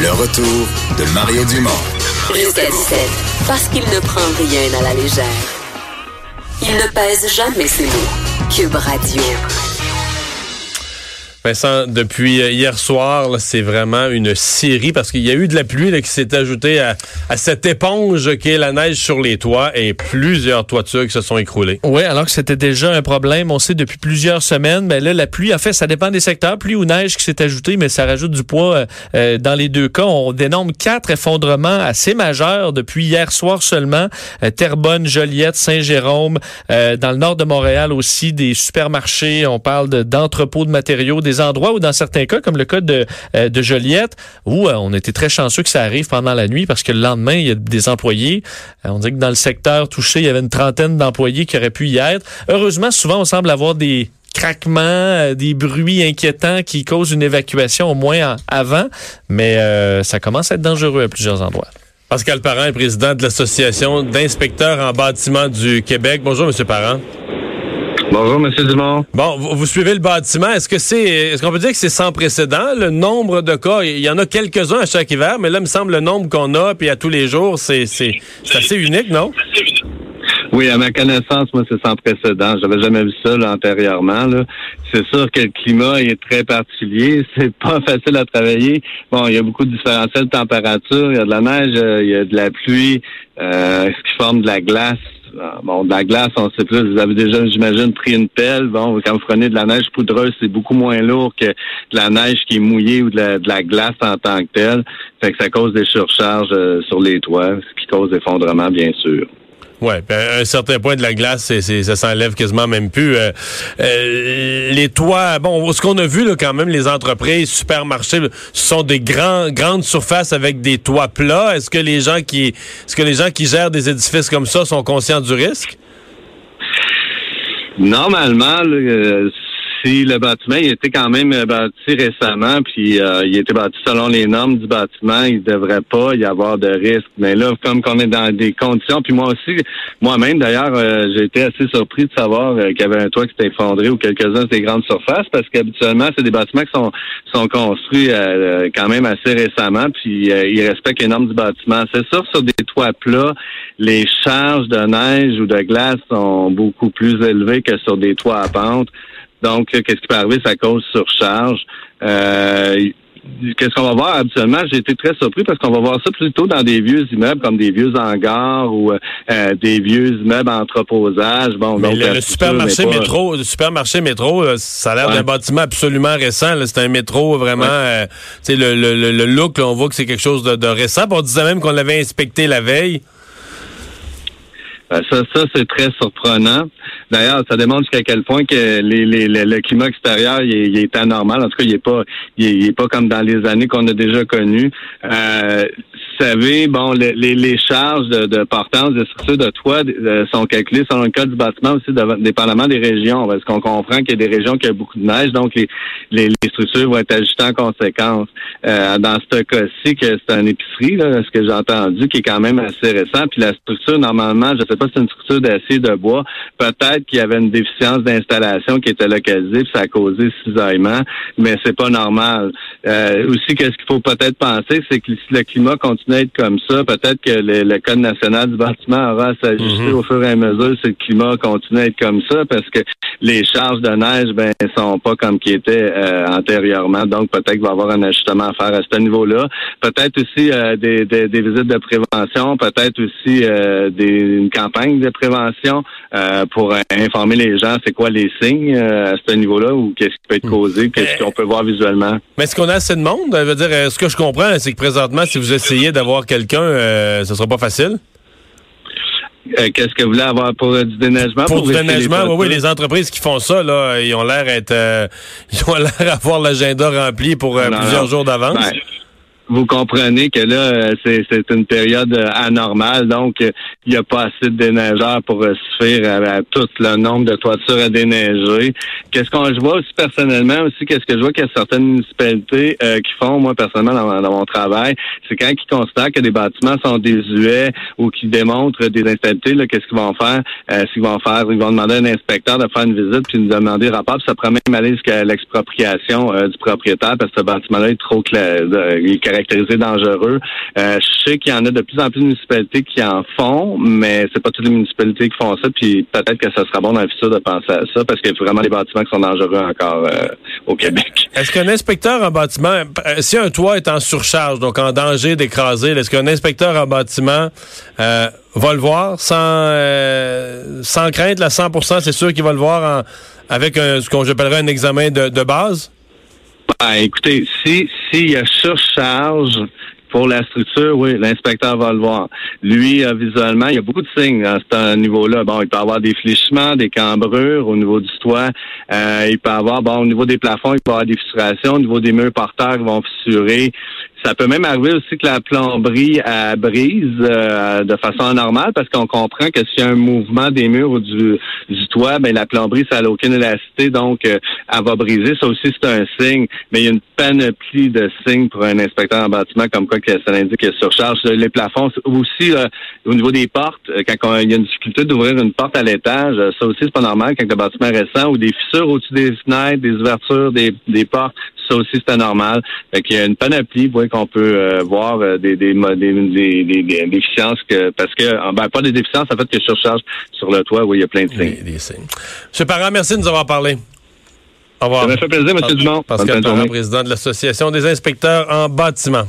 Le retour de Mario Dumont. Jusqu'à 17, parce qu'il ne prend rien à la légère. Il ne pèse jamais ses mots. Cube Radio. Vincent, depuis hier soir, c'est vraiment une série parce qu'il y a eu de la pluie là, qui s'est ajoutée à, à cette éponge qui est la neige sur les toits et plusieurs toitures qui se sont écroulées. Oui, alors que c'était déjà un problème, on sait depuis plusieurs semaines. Mais là, la pluie, en fait, ça dépend des secteurs. Pluie ou neige qui s'est ajoutée, mais ça rajoute du poids euh, euh, dans les deux cas. On dénombre quatre effondrements assez majeurs depuis hier soir seulement. Euh, Terrebonne, Joliette, Saint-Jérôme, euh, dans le nord de Montréal aussi, des supermarchés. On parle de- d'entrepôts de, matériaux, endroits où, dans certains cas, comme le cas de, euh, de Joliette, où euh, on était très chanceux que ça arrive pendant la nuit parce que le lendemain, il y a des employés. Euh, on dit que dans le secteur touché, il y avait une trentaine d'employés qui auraient pu y être. Heureusement, souvent, on semble avoir des craquements, des bruits inquiétants qui causent une évacuation au moins avant, mais ça commence à être dangereux à plusieurs endroits. Pascal Parent est président de l'Association d'inspecteurs en bâtiment du Québec. Bonjour, Monsieur Parent. Bonjour, Monsieur Dumont. Bon, vous, vous suivez le bâtiment. Est-ce que c'est, est-ce qu'on peut dire que c'est sans précédent le nombre de cas? Il y en a quelques-uns à chaque hiver, mais là, il me semble le nombre qu'on a, puis à tous les jours, c'est, c'est, c'est assez unique, non? Oui, à ma connaissance, moi, c'est sans précédent. J'avais jamais vu ça là, antérieurement. Là. C'est sûr que le climat est très particulier. C'est pas facile à travailler. Bon, il y a beaucoup de différentiels de température. Il y a de la neige, euh, il y a de la pluie, euh, ce qui forme de la glace. Ah, Bon, de la glace, on sait plus. Vous avez déjà, j'imagine, pris une pelle. Bon, quand vous prenez de la neige poudreuse, c'est beaucoup moins lourd que de la neige qui est mouillée ou de la, de la glace en tant que telle. Fait que ça cause des surcharges euh, sur les toits, ce qui cause des effondrements, bien sûr. Ouais, un certain point de la glace, c'est- ça s'enlève quasiment même plus. Euh, euh, les toits, bon, ce qu'on a vu là, quand même, les entreprises, supermarchés, ce sont des grands, grandes surfaces avec des toits plats. Est-ce que les gens qui, est-ce que les gens qui gèrent des édifices comme ça sont conscients du risque? Normalement, là, euh, si le bâtiment il était quand même euh, bâti récemment, puis euh, il était bâti selon les normes du bâtiment, il devrait pas y avoir de risque. Mais là, comme qu'on est dans des conditions, puis moi aussi, moi-même d'ailleurs, euh, j'ai été assez surpris de savoir euh, qu'il y avait un toit qui s'était effondré ou quelques-uns des grandes surfaces, parce qu'habituellement, c'est des bâtiments qui sont sont construits quand même assez récemment, puis ils respectent les normes du bâtiment. C'est sûr, sur des toits plats, les charges de neige ou de glace sont beaucoup plus élevées que sur des toits à pente. Donc, là, qu'est-ce qui peut arriver? Ça cause surcharge. Euh, Qu'est-ce qu'on va voir? Habituellement? J'ai été très surpris parce qu'on va voir ça plutôt dans des vieux immeubles comme des vieux hangars ou euh, des vieux immeubles en entreposage. Bon, Mais donc, le, supermarché pas- métro, le supermarché métro, là, ça a l'air Ouais. d'un bâtiment absolument récent. C'est un métro vraiment, euh, tu sais, le, le, le, look, là, on voit que c'est quelque chose de, de récent. On disait même qu'on l'avait inspecté la veille. Ben, ça, ça c'est très surprenant. D'ailleurs, ça démontre jusqu'à quel point que les, le, climat extérieur est, anormal. En tout cas, il est pas, il pas comme dans les années qu'on a déjà connues. Euh, savez, bon, les, les, les charges de, de portance de structures de toit sont calculées selon le code du bâtiment aussi, dépendamment des régions. Parce qu'on comprend qu'il y a des régions qui ont beaucoup de neige, donc les, les, les structures vont être ajustées en conséquence? Euh, dans ce cas-ci, que c'est une épicerie, là, ce que j'ai entendu, qui est quand même assez récent. Puis la structure, normalement, je sais pas si c'est une structure d'acier de bois. Peut-être qu'il y avait une déficience d'installation qui était localisée, puis ça a causé cisaillement, mais c'est pas normal. Euh, aussi, qu'est-ce qu'il faut peut-être penser, c'est que si le climat continue à être comme ça, peut-être que le, le Code national du bâtiment aura à s'ajuster Mhm. au fur et à mesure si le climat continue à être comme ça, parce que les charges de neige, ben, sont pas comme qui étaient euh, antérieurement. Donc, peut-être qu'il va y avoir un ajustement à faire à ce niveau-là. Peut-être aussi euh, des, des, des visites de prévention, peut-être aussi euh, des, une campagne de prévention euh, pour informer les gens c'est quoi les signes euh, à ce niveau-là ou qu'est-ce qui peut être causé, qu'est-ce qu'on peut voir visuellement. Mais est-ce qu'on a assez de monde? Je veux dire, euh, ce que je comprends, c'est que présentement, si vous essayez d'avoir quelqu'un, euh, ce sera pas facile. Euh, Qu'est-ce que vous voulez avoir pour euh, du déneigement? Pour, du vérifier les déneigement, oui, oui, les entreprises qui font ça, là, ils ont l'air être, euh, ils ont l'air avoir l'agenda rempli pour euh, Non, plusieurs non. jours d'avance. Ben, vous comprenez que là, euh, c'est c'est une période euh, anormale, donc euh, il n'y a pas assez de déneigeurs pour suffire à, tout le nombre de toitures à déneiger. Qu'est-ce qu'on je vois aussi personnellement aussi, qu'est-ce que je vois qu'il y a certaines municipalités euh, qui font, moi personnellement dans, dans mon travail, c'est quand ils constatent que des bâtiments sont désuets ou qui démontrent des instabilités, là, qu'est-ce qu'ils vont faire? Euh, S'ils vont faire, ils vont demander à un inspecteur de faire une visite puis nous demander un rapport, puis ça pourrait même aller jusqu'à l'expropriation euh, du propriétaire parce que ce bâtiment-là est trop cla- il est caractérisé dangereux. Euh, je sais qu'il y en a de plus en plus de municipalités qui en font, mais c'est pas toutes les municipalités qui font ça, puis peut-être que ça sera bon dans le futur de penser à ça parce qu'il y a vraiment des bâtiments qui sont dangereux encore euh, au Québec. Est-ce qu'un inspecteur en bâtiment, euh, si un toit est en surcharge, donc en danger d'écraser, est-ce qu'un inspecteur en bâtiment va le voir sans sans crainte, là, 100 c'est sûr qu'il va le voir avec ce qu'on j'appellerais un examen de base? Ben, écoutez, si s'il y a surcharge pour la structure, oui, l'inspecteur va le voir. Lui, euh, visuellement, il y a beaucoup de signes à ce niveau-là. Bon, il peut avoir des fléchements, des cambrures au niveau du toit. Euh, il peut avoir, bon, au niveau des plafonds, il peut avoir des fissurations. Au niveau des murs porteurs qui vont fissurer. Ça peut même arriver aussi que la plomberie brise euh, de façon anormale parce qu'on comprend que s'il y a un mouvement des murs ou du, du toit, ben la plomberie, ça n'a aucune élasticité, donc euh, elle va briser. Ça aussi, c'est un signe. Mais il y a une panoplie de signes pour un inspecteur en bâtiment, comme quoi que ça indique qu'il surcharge. Les plafonds, aussi euh, au niveau des portes, euh, quand il y a une difficulté d'ouvrir une porte à l'étage, euh, ça aussi, c'est pas normal quand le bâtiment est récent, ou des fissures au-dessus des fenêtres, des ouvertures, des, des portes, ça aussi, c'est anormal. Fait qu'il y a une panoplie, vous voyez, qu'on peut euh, voir euh, des, déficiences que parce que ben, pas des déficiences, en fait que surcharge sur le toit, oui, il y a plein de signes. Des, des signes. Monsieur Parent, merci de nous avoir parlé. Au revoir. Ça m'a fait plaisir, M. Dumont. Pascal Parent, président de l'Association des inspecteurs en bâtiment.